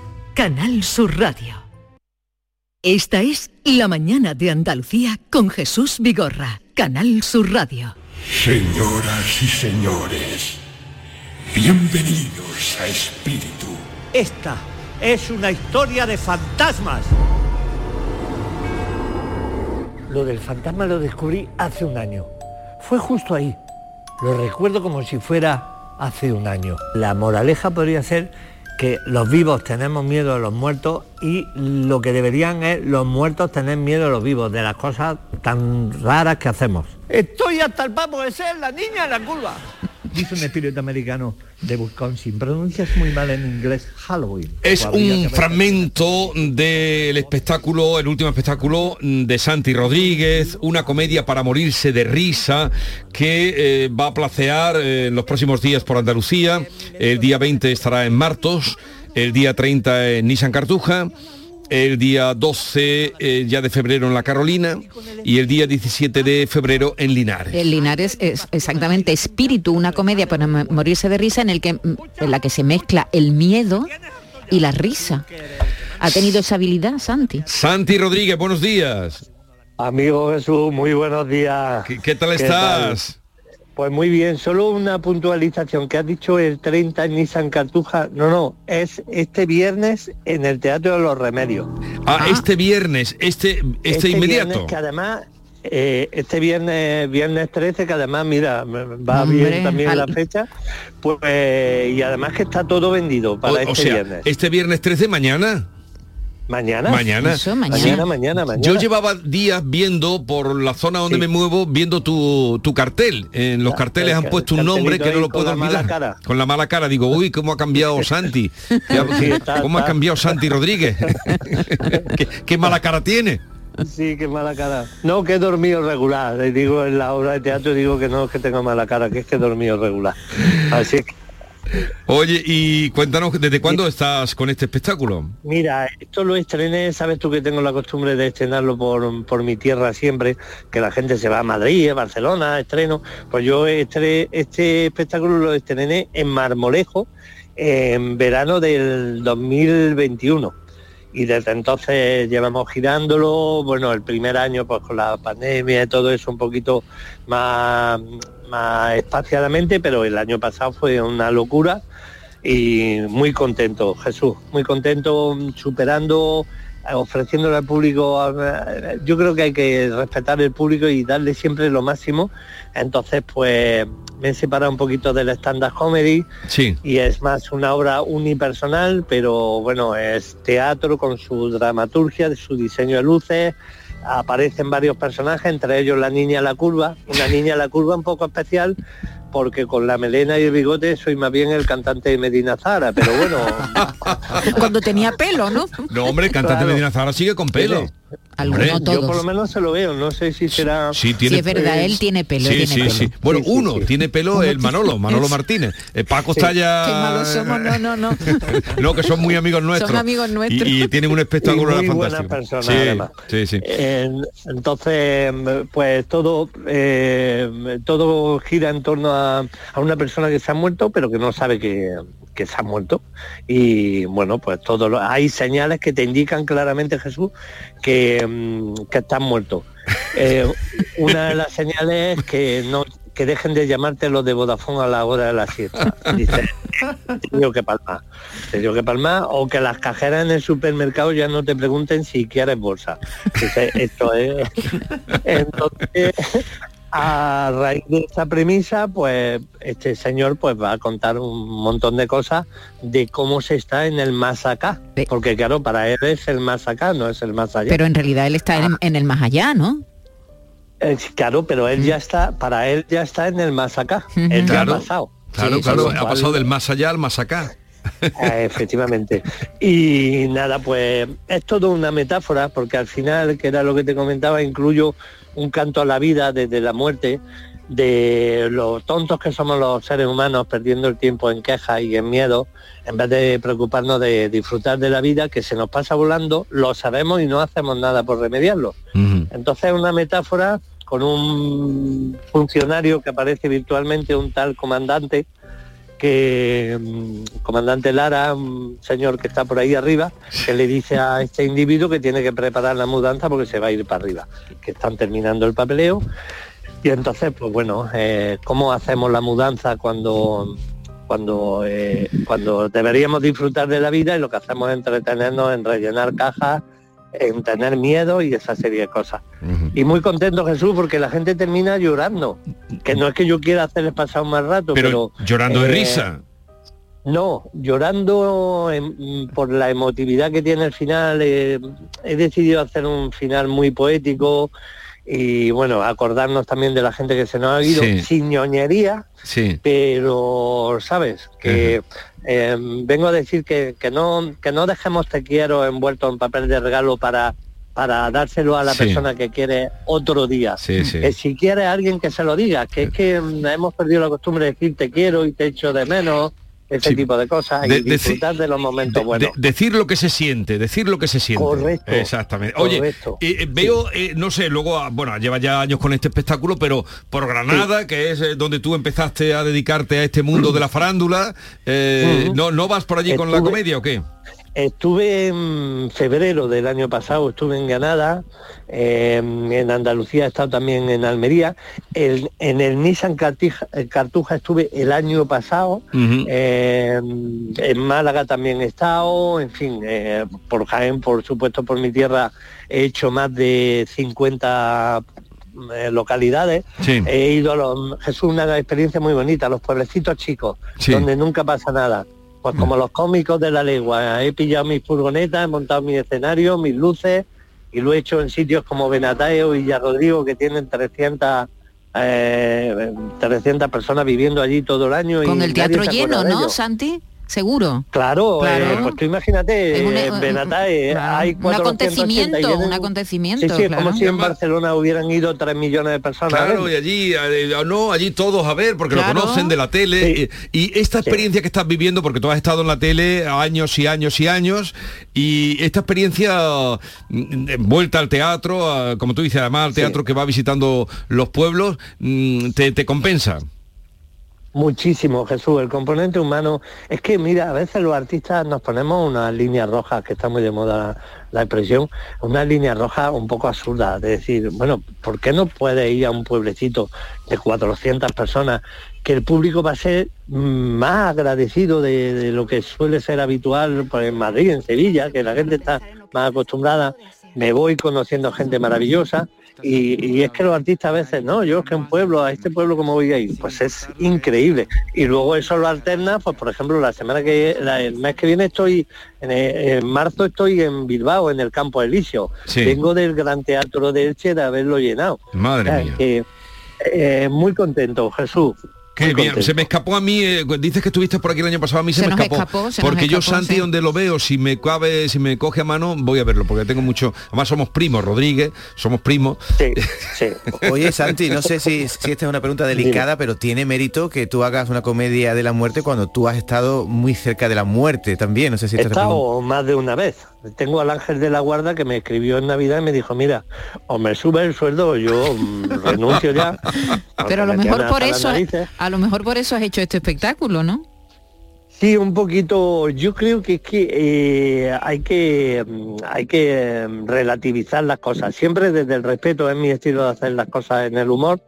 Canal Sur Radio. Esta es La mañana de Andalucía con Jesús Vigorra, Canal Sur Radio. Señoras y señores, bienvenidos a Espíritu. Esta es una historia de fantasmas. Lo del fantasma lo descubrí hace un año. Fue justo ahí. Lo recuerdo como si fuera hace un año. La moraleja podría ser que los vivos tenemos miedo a los muertos y lo que deberían es los muertos tener miedo a los vivos, de las cosas tan raras que hacemos. Estoy hasta el papo de ser la niña en la curva. Dice un espíritu americano de Wisconsin. Pronuncias muy mal en inglés Halloween. Es un fragmento del espectáculo, el último espectáculo de Santi Rodríguez, una comedia para morirse de risa que eh, va a placear eh, los próximos días por Andalucía. El día 20 estará en Martos, el día 30 en Nissan Cartuja, el día 12 eh, ya de febrero en La Carolina y el día 17 de febrero en Linares. El Linares es exactamente Espíritu, una comedia para mo- morirse de risa en, el que, mm, en la que se mezcla el miedo y la risa. ¿Ha tenido esa habilidad, Santi? Santi Rodríguez, buenos días. Amigo Jesús, muy buenos días. ¿Qué, qué tal estás? Pues muy bien, solo una puntualización que has dicho el 30 en Nissan Cartuja. No, no, es este viernes en el Teatro de los Remedios. Ah, este viernes, este, este, inmediato. viernes que además, eh, este viernes, viernes 13, que además, mira, va Hombre, bien también al- la fecha, pues y además que está todo vendido para O- este o sea, viernes. este viernes 13 mañana. Mañana. Mañana. mañana. Mañana, mañana, Yo llevaba días viendo por la zona donde me muevo, viendo tu, tu cartel. En los carteles han puesto un nombre que no lo con puedo la mala olvidar. cara. Con la mala cara. Digo, uy, ¿cómo ha cambiado Santi? [laughs] ¿Cómo ha está- cambiado Santi Rodríguez? [laughs] ¿Qué, qué mala cara tiene? Sí, qué mala cara. No, que he dormido regular. Digo en la obra de teatro, digo que no es que tenga mala cara, que es que he dormido regular. Así que, Oye, y cuéntanos, ¿desde cuándo estás con este espectáculo? mira, esto lo estrené, sabes tú que tengo la costumbre de estrenarlo por, por mi tierra siempre, que la gente se va a Madrid, a Barcelona, estreno. Pues yo estre- este espectáculo lo estrené en Marmolejo en verano del 2021 y desde entonces llevamos girándolo, bueno, el primer año pues con la pandemia y todo eso un poquito más, más espaciadamente, pero el año pasado fue una locura y muy contento, Jesús, muy contento superando ofreciéndole al público, yo creo que hay que respetar el público y darle siempre lo máximo. Entonces, pues me he separado un poquito del stand-up comedy Sí. y es más una obra unipersonal, pero bueno, es teatro con su dramaturgia, su diseño de luces, aparecen varios personajes, entre ellos la niña la curva, una niña la curva un poco especial, porque con la melena y el bigote soy más bien el cantante de Medina Zara, pero bueno, [laughs] Cuando tenía pelo, ¿no? No, hombre, el cantante Claro. Medina Zara sigue con pelo. Algunos, Hombre. yo por lo menos se lo veo, no sé si será... Sí, tiene Sí, es verdad, él tiene pelo, Sí, tiene sí, pelo. sí. Bueno, Sí, sí, uno sí. tiene pelo el Manolo, [laughs] Manolo Martínez. Eh, Paco está ya. Qué malos somos, no, no, no. [laughs] No, que son muy amigos nuestros. Son amigos nuestros. Y, y tienen un espectáculo muy buena fantástico. persona, sí, además. sí, sí. En- entonces, pues todo eh, todo gira en torno a, a una persona que se ha muerto, pero que no sabe que, que se ha muerto. Y bueno, pues todo lo- hay señales que te indican claramente, Jesús, que, mm, que estás muerto. Eh, una de las señales es que no que dejen de llamarte los de Vodafone a la hora de la siesta. Dice, tengo que palmar, tengo que palmar, o que las cajeras en el supermercado ya no te pregunten si quieres bolsa. Dice, esto es. Entonces, a raíz de esta premisa, pues este señor pues va a contar un montón de cosas de cómo se está en el más acá. Porque claro, para él es el más acá, no es el más allá. Pero en realidad él está en, en el más allá, ¿no? Eh, claro, pero él ya está, para él ya está en el más acá. Él ya ha pasado. Claro, Sí, claro, ha pasado del más allá al más acá. Eh, efectivamente. Y nada, pues es todo una metáfora, porque al final, que era lo que te comentaba, incluyo un canto a la vida desde la muerte, de lo tontos que somos los seres humanos perdiendo el tiempo en quejas y en miedo, en vez de preocuparnos de disfrutar de la vida, que se nos pasa volando, lo sabemos y no hacemos nada por remediarlo. Entonces es una metáfora con un funcionario que aparece virtualmente, un tal comandante, que mm, comandante Lara, un señor que está por ahí arriba, que le dice a este individuo que tiene que preparar la mudanza porque se va a ir para arriba, que están terminando el papeleo. Y entonces, pues bueno, eh, ¿cómo hacemos la mudanza cuando cuando eh, cuando deberíamos disfrutar de la vida y lo que hacemos es entretenernos en rellenar cajas, en tener miedo y esa serie de cosas. Y muy contento Jesús porque la gente termina llorando, que no es que yo quiera hacerles pasar un mal rato, pero, Pero llorando de eh, risa. no, llorando en- por la emotividad que tiene el final. eh, he decidido hacer un final muy poético y bueno, acordarnos también de la gente que se nos ha ido, Sí. sin ñoñería, Sí. pero sabes que eh, vengo a decir que, que no que no dejemos te quiero envuelto en papel de regalo para para dárselo a la Sí. persona que quiere otro día. Sí, sí. Que si quiere alguien que se lo diga, que es que mm, hemos perdido la costumbre de decir te quiero y te echo de menos, ese Sí. tipo de cosas, De- y disfrutar de los momentos buenos. De- decir lo que se siente, decir lo que se siente. Correcto. Exactamente. Oye, Correcto. eh, eh, veo, eh, no sé, luego, ah, bueno, lleva ya años con este espectáculo, pero por Granada, que es eh, donde tú empezaste a dedicarte a este mundo de la farándula, eh. ¿no, ¿no vas por allí con la comedia o qué? Estuve en febrero del año pasado, estuve en Granada, eh, en Andalucía he estado también en Almería, El- en el Nissan Cartija- eh, Cartuja estuve el año pasado, eh, en Málaga también he estado, en fin, eh, por Jaén, por supuesto, por mi tierra he hecho más de 50 eh, localidades. Sí. He ido a los, Jesús, una experiencia muy bonita, a los pueblecitos chicos, Sí. donde nunca pasa nada. Pues como los cómicos de la legua, he pillado mis furgonetas, he montado mi escenario, mis luces, y lo he hecho en sitios como Benateo y Rodrigo, que tienen 300, eh, 300 personas viviendo allí todo el año. Con y el teatro lleno, ¿no. Santi? Seguro. Claro, Claro. eh, pues tú imagínate, en un- Benatae claro, hay un 480 y acontecimiento, un acontecimiento, Sí, sí, es claro. como si en Barcelona hubieran ido 3 millones de personas. Claro, y allí, eh, no, allí todos a ver, porque Claro. lo conocen de la tele. eh, Y esta experiencia que estás viviendo, porque tú has estado en la tele años y años y años, y esta experiencia mm, vuelta al teatro, a- como tú dices, además al teatro que va visitando los pueblos, mm, te, te compensa. Muchísimo, Jesús. El componente humano es que, mira, a veces los artistas nos ponemos unas líneas rojas, que está muy de moda la expresión, una línea roja un poco absurda, de decir, bueno, ¿por qué no puede ir a un pueblecito de 400 personas que el público va a ser más agradecido de, de lo que suele ser habitual pues, en Madrid, en Sevilla, que la gente está más acostumbrada? Me voy conociendo gente maravillosa y, y es que los artistas a veces, no, yo es que un pueblo, a este pueblo como voy a ir, pues es increíble. Y luego eso lo alterna, pues por ejemplo, la semana que, la- el mes que viene estoy, en, eh, en marzo estoy en Bilbao, en el Campo Elíseo. Sí. Vengo del Gran Teatro de Elche de haberlo llenado. Madre O sea, mía. que, eh, muy contento, Jesús. Qué muy bien, contento. se me escapó a mí, eh, dices que estuviste por aquí el año pasado, a mí se, Se me nos escapó. escapó, se nos porque yo escapó, Santi sí. donde lo veo, si me cabe, si me coge a mano, voy a verlo, porque tengo mucho, además somos primos, Rodríguez, somos primos. [laughs] Oye, Santi, no sé si, si esta es una pregunta delicada, pero tiene mérito que tú hagas una comedia de la muerte cuando tú has estado muy cerca de la muerte también. No sé si He estado más de una vez. Tengo al ángel de la guarda que me escribió en Navidad y me dijo, mira, o me sube el sueldo o yo mm, [laughs] renuncio ya. Pero a lo Me mejor por eso, a lo mejor por eso has hecho este espectáculo, ¿no? Sí, un poquito. Yo creo que es que eh, hay que mm, hay que mm, relativizar las cosas. Siempre desde el respeto es mi estilo de hacer las cosas en el humor,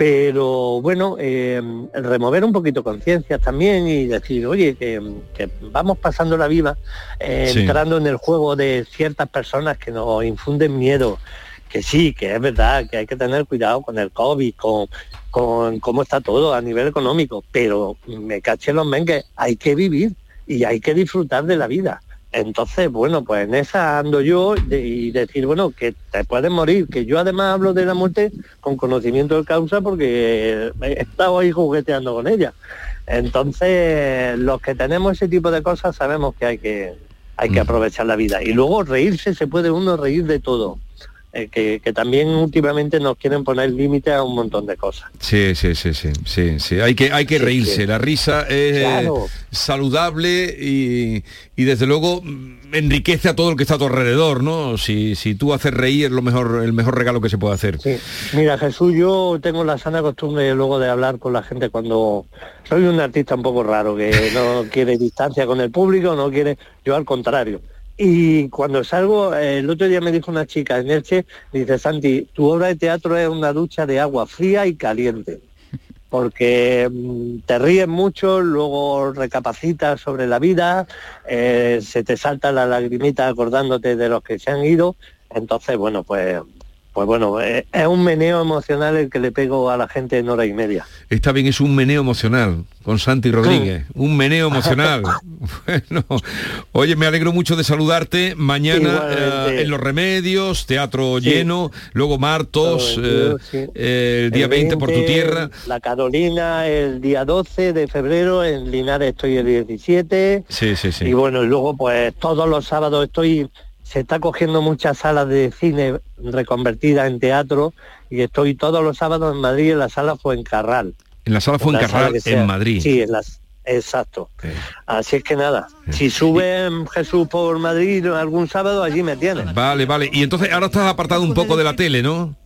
pero bueno, eh, remover un poquito conciencias también y decir, oye, que, que vamos pasando la vida eh, Sí. entrando en el juego de ciertas personas que nos infunden miedo. Que sí, que es verdad, que hay que tener cuidado con el COVID, con, con cómo está todo a nivel económico, pero me caché los mengues, hay que vivir y hay que disfrutar de la vida. Entonces, bueno, pues en esa ando yo y decir, bueno, que te puedes morir, que yo además hablo de la muerte con conocimiento de causa porque he estado ahí jugueteando con ella. Entonces, los que tenemos ese tipo de cosas sabemos que hay que, hay que aprovechar la vida. Y luego reírse, se puede uno reír de todo. Eh, que, que también últimamente nos quieren poner límites a un montón de cosas. Sí, sí, sí, sí, sí, sí. Hay que, hay que Sí, reírse. sí. La risa es Claro. saludable y, y desde luego enriquece a todo el que está a tu alrededor, ¿no? Si, si tú haces reír es lo mejor, el mejor regalo que se puede hacer. Mira, Jesús, yo tengo la sana costumbre luego de hablar con la gente cuando soy un artista un poco raro, que no quiere distancia con el público, no quiere, yo al contrario. Y cuando salgo, eh, el otro día me dijo una chica en Elche, dice, Santi, tu obra de teatro es una ducha de agua fría y caliente, porque mm, te ríes mucho, luego recapacitas sobre la vida, eh, se te salta la lagrimita acordándote de los que se han ido, entonces, bueno, pues pues bueno, eh, es un meneo emocional el que le pego a la gente en hora y media. Está bien, es un meneo emocional con Santi Rodríguez. Un meneo [laughs] emocional. bueno, oye, me alegro mucho de saludarte. Mañana eh, en Los Remedios, teatro Sí. lleno, luego Martos, eh, eh, el día 20 por tu 20, tierra. La Carolina el día 12 de febrero, en Linares estoy el 17. Sí, sí, sí. Y bueno, y luego pues todos los sábados estoy, se está cogiendo muchas salas de cine reconvertidas en teatro y estoy todos los sábados en Madrid en la sala Fuencarral. En la sala La sala Fuencarral, que sea. en Madrid. Sí, en las, exacto. Así es que nada, si sube Jesús por Madrid algún sábado, allí me tienes. Vale, vale. Y entonces ahora estás apartado un poco de la tele, ¿no?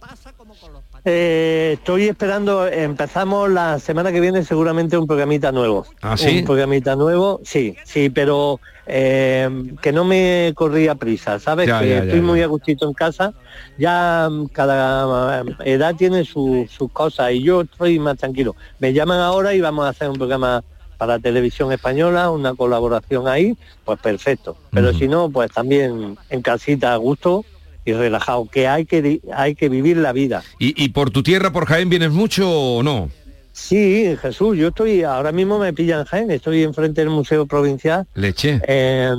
Eh, estoy esperando, empezamos la semana que viene seguramente un programita nuevo. ¿Ah, sí? Un programita nuevo, sí, sí, pero eh, que no me corría prisa, ¿sabes? Ya, que ya, ya, estoy ya. muy a gustito en casa, ya mm, cada eh, edad tiene su- sus cosas y yo estoy más tranquilo. Me llaman ahora y vamos a hacer un programa para televisión española, una colaboración ahí, pues perfecto. Pero si no, pues también en casita a gusto y relajado, que hay que di- hay que vivir la vida. ¿Y, y por tu tierra, por Jaén, vienes mucho o no? Sí, Jesús, yo estoy, ahora mismo me pillan Jaén, estoy enfrente del Museo Provincial Leche. eh,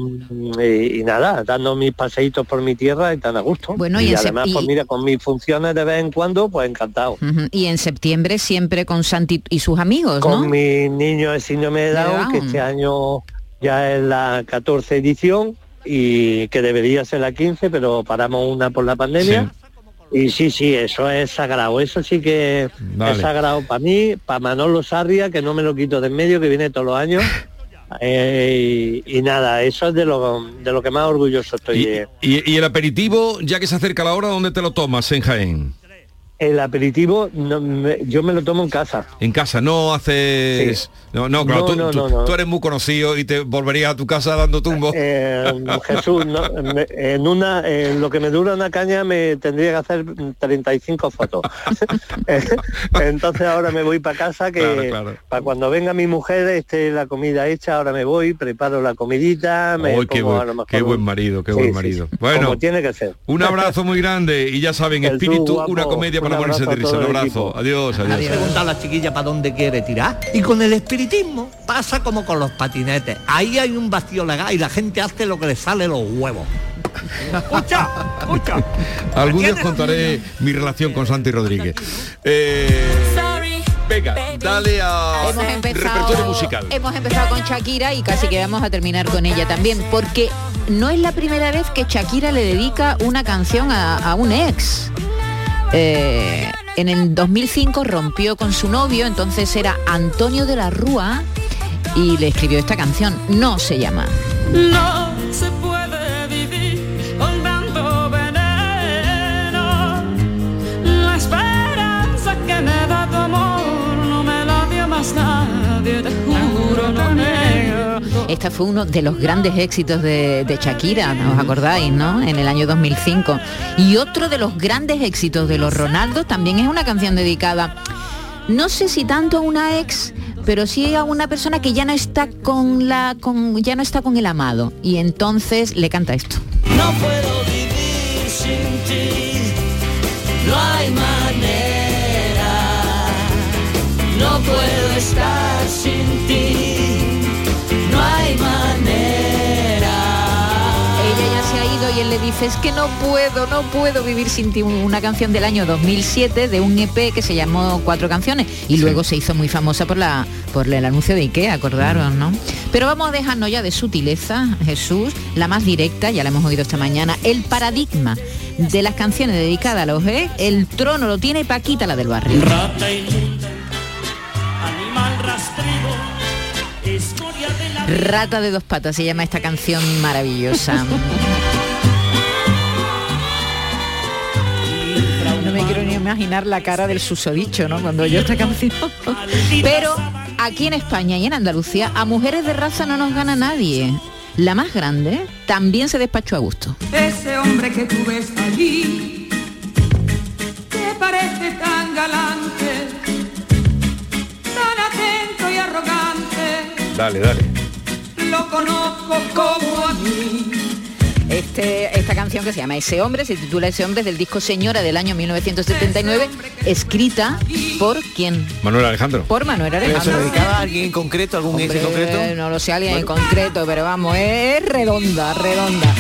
y, y nada, dando mis paseitos por mi tierra y tan a gusto. Bueno, y además, pues mira, con mis funciones de vez en cuando, pues encantado. Y en septiembre siempre con Santi y sus amigos, Con ¿no? mi niño de síndrome de Down, que este año ya es la 14 edición y que debería ser la 15, pero paramos una por la pandemia. Y sí, sí, eso es sagrado, eso sí que es sagrado para mí, para Manolo Sarria, que no me lo quito de en medio, que viene todos los años. Eh, y, y nada, eso es de lo, de lo que más orgulloso estoy. Y, y- y el aperitivo, ya que se acerca la hora, ¿dónde te lo tomas en Jaén? El aperitivo no, me- yo me lo tomo en casa. En casa, no haces... No, no, claro, No, tú, no, tú- no, no. tú eres muy conocido y te volverías a tu casa dando tumbo. Eh, Jesús, me- en una, en lo que me dura una caña me tendría que hacer 35 fotos. [laughs] Entonces ahora me voy para casa que Claro, claro. para cuando venga mi mujer esté la comida hecha, ahora me voy, preparo la comidita, me Ay, qué, buen, a lo mejor qué buen marido, qué Sí, buen marido. sí. Bueno, Como tiene que ser. un abrazo muy grande y ya saben, [laughs] espíritu, una comedia para ponerse abrazo de a risa. todo Un abrazo. equipo. Adiós, adiós. Nadie pregunta a la chiquilla para dónde quiere tirar. Y con el espiritismo pasa como con los patinetes. Ahí hay un vacío legal y la gente hace lo que le sale los huevos. escucha, escucha. Algún día os contaré mi relación con Santi Rodríguez. Eh, venga, dale a Hemos empezado, repertorio musical. hemos empezado con Shakira y casi que vamos a terminar con ella también, porque no es la primera vez que Shakira le dedica una canción a, a un ex. Eh, en el 2005 rompió con su novio, entonces era Antonio de la Rúa, y le escribió esta canción. No se llama. No se puede vivir con tanto veneno. La esperanza que me da tu amor no me la dio más nadie, te juro, no. Este fue uno de los grandes éxitos de, de Shakira, ¿no os acordáis, no? En el año 2005. Y otro de los grandes éxitos de los Ronaldo también es una canción dedicada, no sé si tanto a una ex, pero sí a una persona que ya no está con la, con, ya no está con el amado. Y entonces le canta esto. No puedo vivir sin ti, no hay manera. No puedo estar sin ti, él le dice, es que no puedo, no puedo vivir sin ti. Una canción del año 2007 de un EP que se llamó Cuatro Canciones y luego se hizo muy famosa por, la, por el anuncio de Ikea, acordaron, ¿no? Pero vamos a dejarnos ya de sutileza, Jesús, la más directa, ya la hemos oído esta mañana, el paradigma de las canciones dedicadas a los ex, el trono lo tiene Paquita, la del barrio. Rata inmunda, animal rastrigo, escoria de la Rata de dos patas se llama esta canción maravillosa. [laughs] imaginar la cara del susodicho, ¿no? Cuando oyo esta canción. Pero aquí en España y en Andalucía a mujeres de raza no nos gana nadie. La más grande también se despachó a gusto. Ese hombre que tú ves allí, que parece tan galante, tan atento y arrogante, Dale, dale. lo conozco como a mí. Este, esta canción que se llama Ese hombre, se titula Ese hombre es del disco Señora del año 1979, escrita por quién? Manuel Alejandro. Por Manuel ¿Pero se Alejandro. lo dedicaba a alguien en concreto, algún ex en Hombre, concreto? No lo sé alguien en concreto, pero vamos, es redonda, redonda.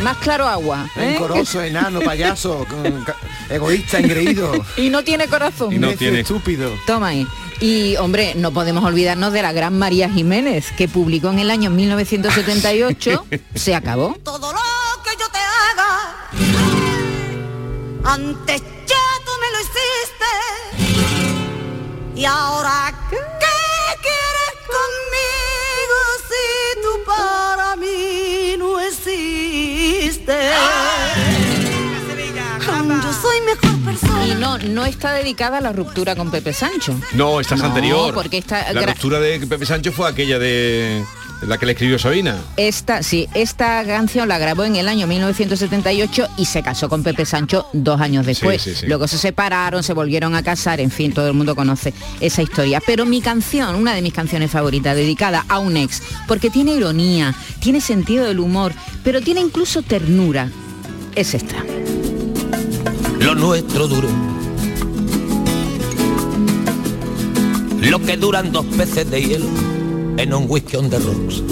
Más claro agua. ¿eh? Rencoroso, [laughs] enano, payaso, egoísta, engreído. Y no tiene corazón. Y no tiene. estúpido. Toma ahí. Y hombre, no podemos olvidarnos de la gran María Jiménez, que publicó en el año 1978, [laughs] se acabó. Todo lo que yo te haga, antes ya tú me lo hiciste. Y ahora, Y no, no está dedicada a la ruptura con Pepe Sancho. No, esta es No, anterior. porque esta La ruptura de Pepe Sancho fue aquella de la que le escribió Sabina. Esta, sí, esta canción la grabó en el año 1978 y se casó con Pepe Sancho dos años después. sí, sí. Luego se separaron, se volvieron a casar, en fin, todo el mundo conoce esa historia. Pero mi canción, una de mis canciones favoritas, dedicada a un ex, porque tiene ironía, tiene sentido del humor, pero tiene incluso ternura, es esta. Lo nuestro duro. Lo que duran dos peces de hielo en un whisky on the rocks.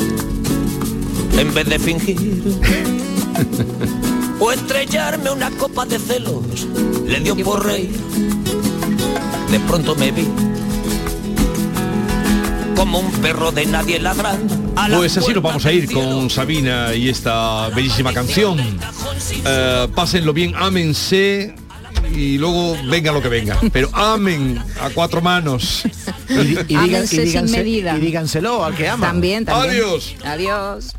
En vez de fingir [laughs] o estrellarme una copa de celos. Le dio por reír. De pronto me vi como un perro de nadie ladrando. Pues así nos vamos a ir con Sabina y esta bellísima canción. Eh, pásenlo bien, ámense y luego venga lo que venga. Pero amen a cuatro manos. Y, y digan- y Ámense sin díganse- medida. y díganselo al que ama. También, también. Adiós. Adiós.